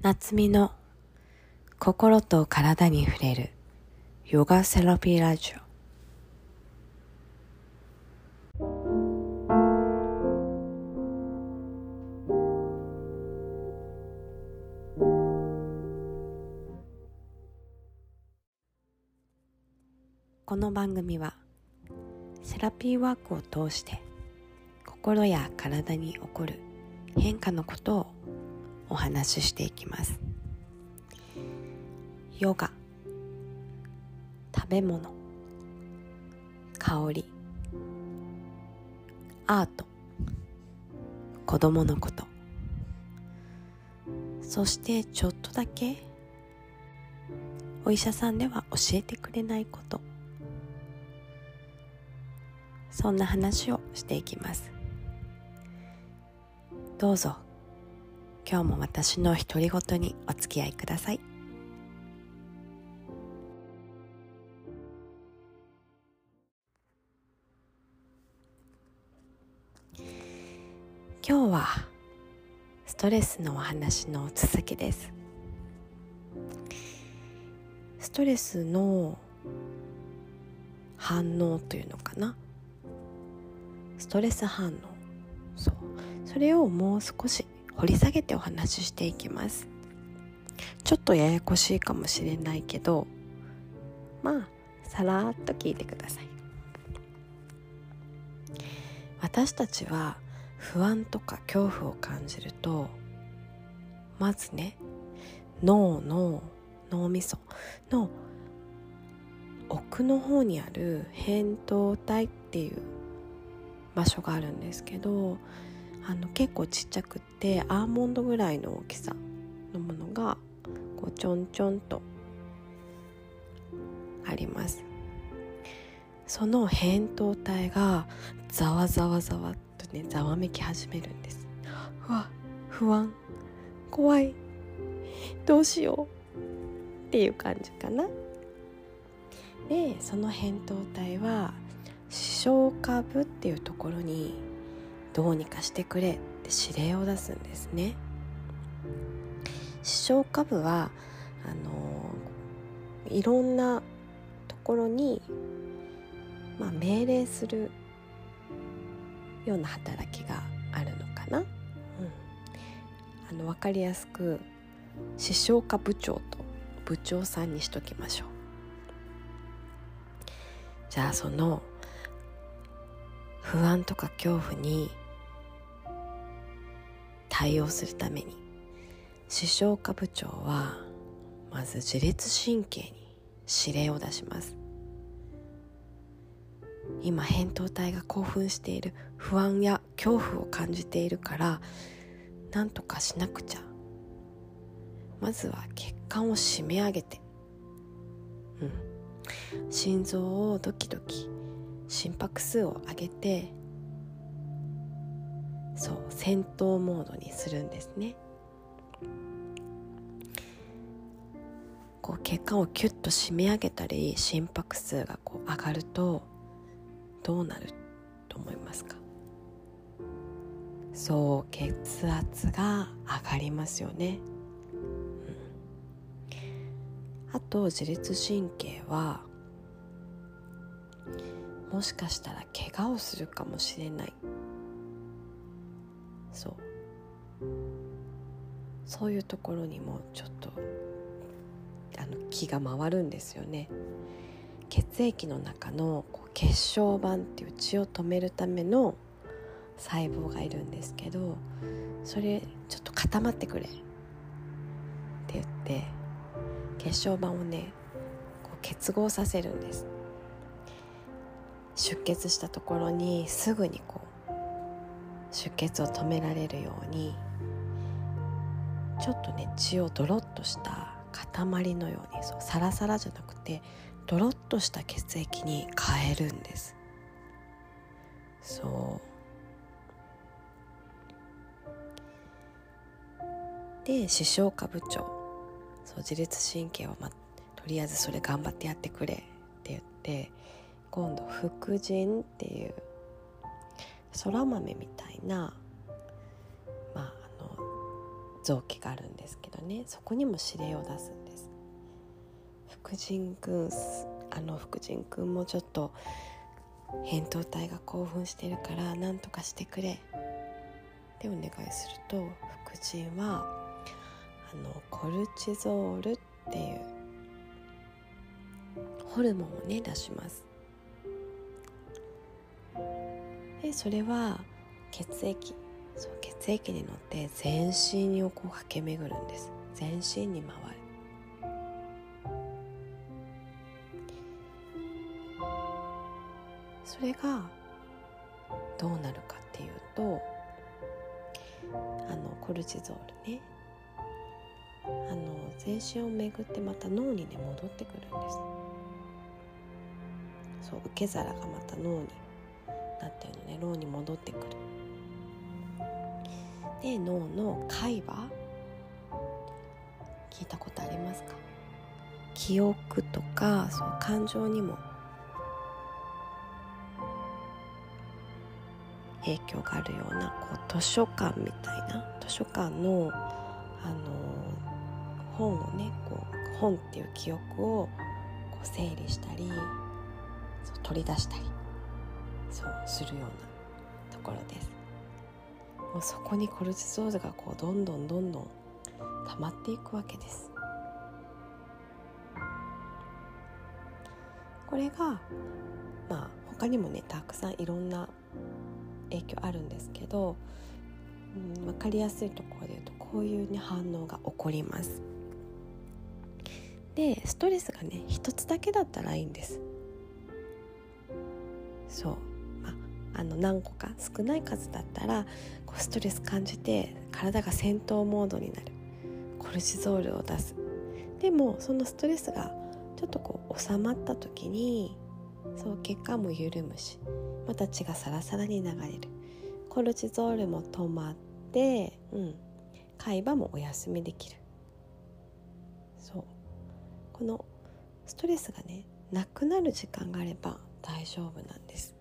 夏美の心と体に触れるヨガセラピーラジオ。この番組はセラピーワークを通して心や体に起こる変化のことをお話ししていきます。ヨガ。食べ物。香り。アート。子供のこと。そしてちょっとだけ。お医者さんでは教えてくれないこと。そんな話をしていきます。どうぞ。今日も私の独り言にお付き合いください。今日はストレスのお話の続きです。ストレスの反応というのかな？ストレス反応。そう。それをもう少し掘り下げてお話ししていきます。ちょっとややこしいかもしれないけどまあさらっと聞いてください。私たちは不安とか恐怖を感じるとまずね脳の脳みその奥の方にある扁桃体っていう場所があるんですけどあの結構ちっちゃくってアーモンドぐらいの大きさのものがこうちょんちょんとあります。その扁桃体がざわざわざわっとねざわめき始めるんです。うわ不安。怖い。どうしようっていう感じかな。でその扁桃体は視床下部っていうところにどうにかしてくれって指令を出すんですね。視床下部はあのいろんなところに、まあ、命令するような働きがあるのかな、うん、あの分かりやすく視床下部長と部長さんにしときましょう。じゃあその不安とか恐怖に対応するために。視床下部長はまず自律神経に指令を出します。今扁桃体が興奮している不安や恐怖を感じているから何とかしなくちゃ。まずは血管を締め上げて。うん。心臓をドキドキ心拍数を上げてそう戦闘モードにするんですね。こう血管をキュッと締め上げたり心拍数がこう上がるとどうなると思いますか？そう血圧が上がりますよね、うん、あと自律神経はもしかしたら怪我をするかもしれない。そういうところにもちょっとあの気が回るんですよね。血液の中のこう血小板っていう血を止めるための細胞がいるんですけどそれちょっと固まってくれって言って血小板をねこう結合させるんです。出血したところにすぐにこう出血を止められるようにちょっとね血をドロッとした塊のようにそうサラサラじゃなくてドロッとした血液に変えるんです。そう。で視床下部長。そう自律神経は、ま、とりあえずそれ頑張ってやってくれって言って今度副腎っていうそら豆みたいな、臓器があるんですけどね。そこにも指令を出すんです。副腎君あの副腎君もちょっと扁桃体が興奮してるから何とかしてくれ。ってお願いすると副腎はあのコルチゾールっていうホルモンをね出します。でそれは血液。そう血液に乗って全身をこう駆け巡るんです。全身に回る。それがどうなるかっていうとあのコルチゾールね。あの全身を巡ってまた脳にね戻ってくるんです。そう受け皿がまた脳になってるのね脳に戻ってくる。で脳の海馬聞いたことありますか？記憶とかそう感情にも影響があるようなこう図書館みたいな？図書館の、あの本をねこう本っていう記憶をこう整理したりそう取り出したりそうするようなところです。もうそこにコルチゾールがこうどんどんどんどん溜まっていくわけですこれがまあ他にもねたくさんいろんな影響あるんですけど、うん、分かりやすいところで言うとこういう、ね、反応が起こります。でストレスがね一つだけだったらいいんです。そう、あ、の何個か少ない数だったらこうストレス感じて体が戦闘モードになる。コルチゾールを出す。でもそのストレスがちょっとこう収まった時にそう血管も緩むしまた血がサラサラに流れる。コルチゾールも止まって、うん、海馬もお休みできる。そう。このストレスがねなくなる時間があれば大丈夫なんです。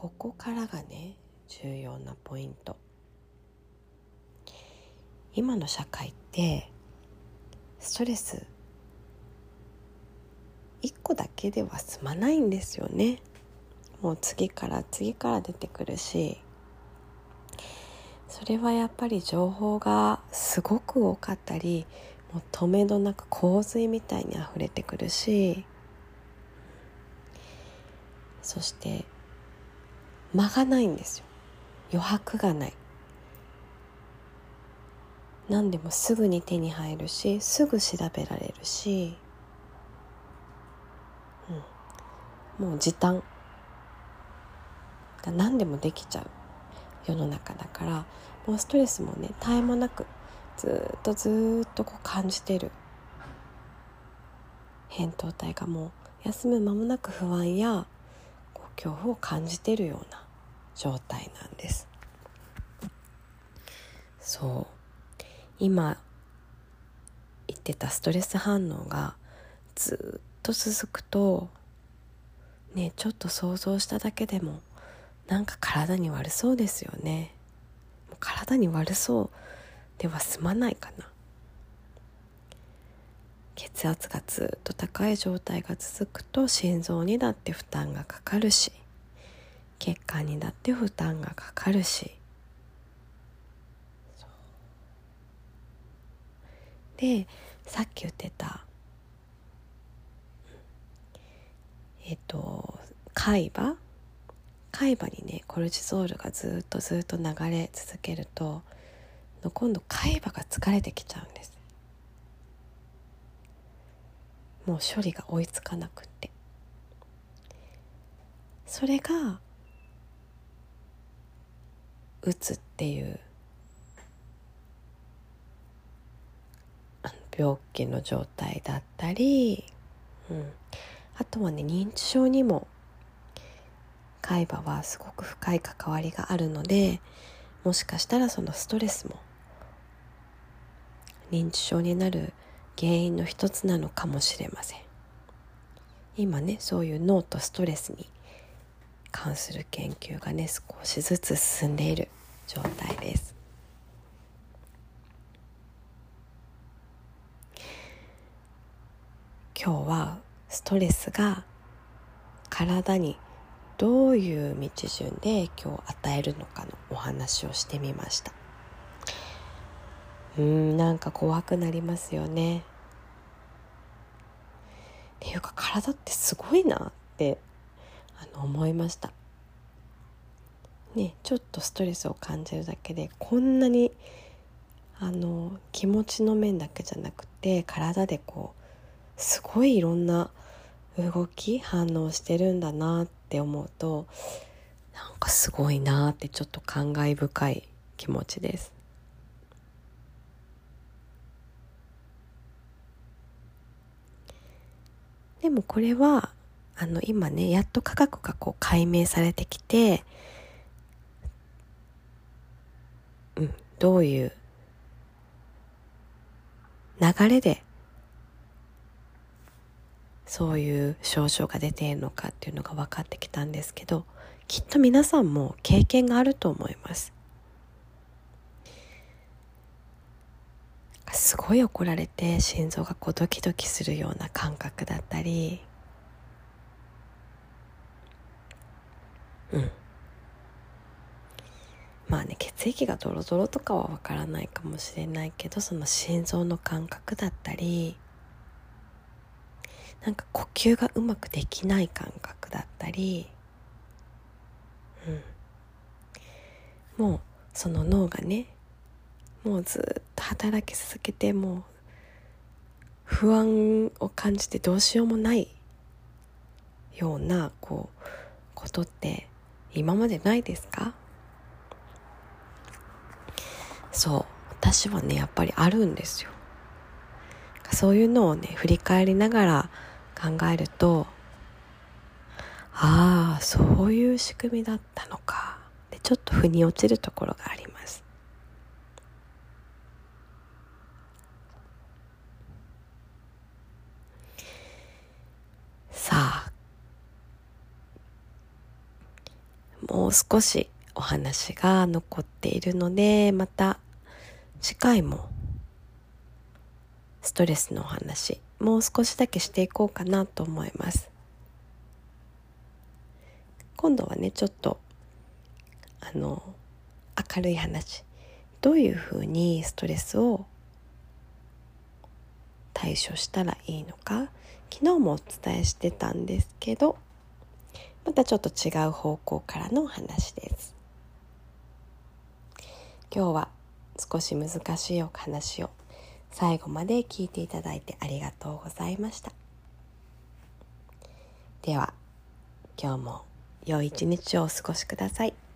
ここからがね重要なポイント。今の社会ってストレス1個だけでは済まないんですよね。もう次から次から出てくるしそれはやっぱり情報がすごく多かったりもう止めどなく洪水みたいに溢れてくるしそして間がないんですよ。余白がない。何でもすぐに手に入るしすぐ調べられるしうん、もう時短。が何でもできちゃう。世の中だから。もうストレスもね絶え間なくずっとずっとこう感じてる。扁桃体がもう休む間もなく不安やこう恐怖を感じてるような。状態なんです。そう。今言ってたストレス反応がずっと続くとねちょっと想像しただけでもなんか体に悪そうですよね。体に悪そうでは済まないかな。血圧がずっと高い状態が続くと心臓にだって負担がかかるし。血管にだって負担がかかるし。でさっき言ってたえっと海馬？海馬にねコルチゾールがずっとずっと流れ続けると今度海馬が疲れてきちゃうんです。もう処理が追いつかなくって。それがうつっていう病気の状態だったり、うん、あとはね認知症にも海馬はすごく深い関わりがあるのでもしかしたらそのストレスも認知症になる原因の一つなのかもしれません。今ねそういう脳とストレスに関する研究がね少しずつ進んでいる状態です。今日はストレスが体にどういう道順で影響を与えるのかのお話をしてみましたうんなんか怖くなりますよねっていうか体ってすごいなってあの思いましたねちょっとストレスを感じるだけでこんなにあの気持ちの面だけじゃなくて体でこうすごいいろんな動き反応してるんだなって思うとなんかすごいなってちょっと感慨深い気持ちです。でもこれはあの今ねやっと科学がこう解明されてきて、うん、どういう流れでそういう症状が出ているのかっていうのが分かってきたんですけどきっと皆さんも経験があると思います。すごい怒られて心臓がこうドキドキするような感覚だったりうん。まあね血液がドロドロとかはわからないかもしれないけどその心臓の感覚だったりなんか呼吸がうまくできない感覚だったりうん。もうその脳がねもうずっと働き続けてもう不安を感じてどうしようもないようなこうことって今までないですか？そう私はねやっぱりあるんですよ。そういうのをね振り返りながら考えるとああそういう仕組みだったのか。でちょっと腑に落ちるところがありますさあもう少しお話が残っているのでまた次回もストレスのお話もう少しだけしていこうかなと思います。今度はねちょっとあの明るい話。どういうふうにストレスを対処したらいいのか昨日もお伝えしてたんですけどまたちょっと違う方向からの話です今日は少し難しいお話を最後まで聞いていただいてありがとうございましたでは今日も良い一日をお過ごしください。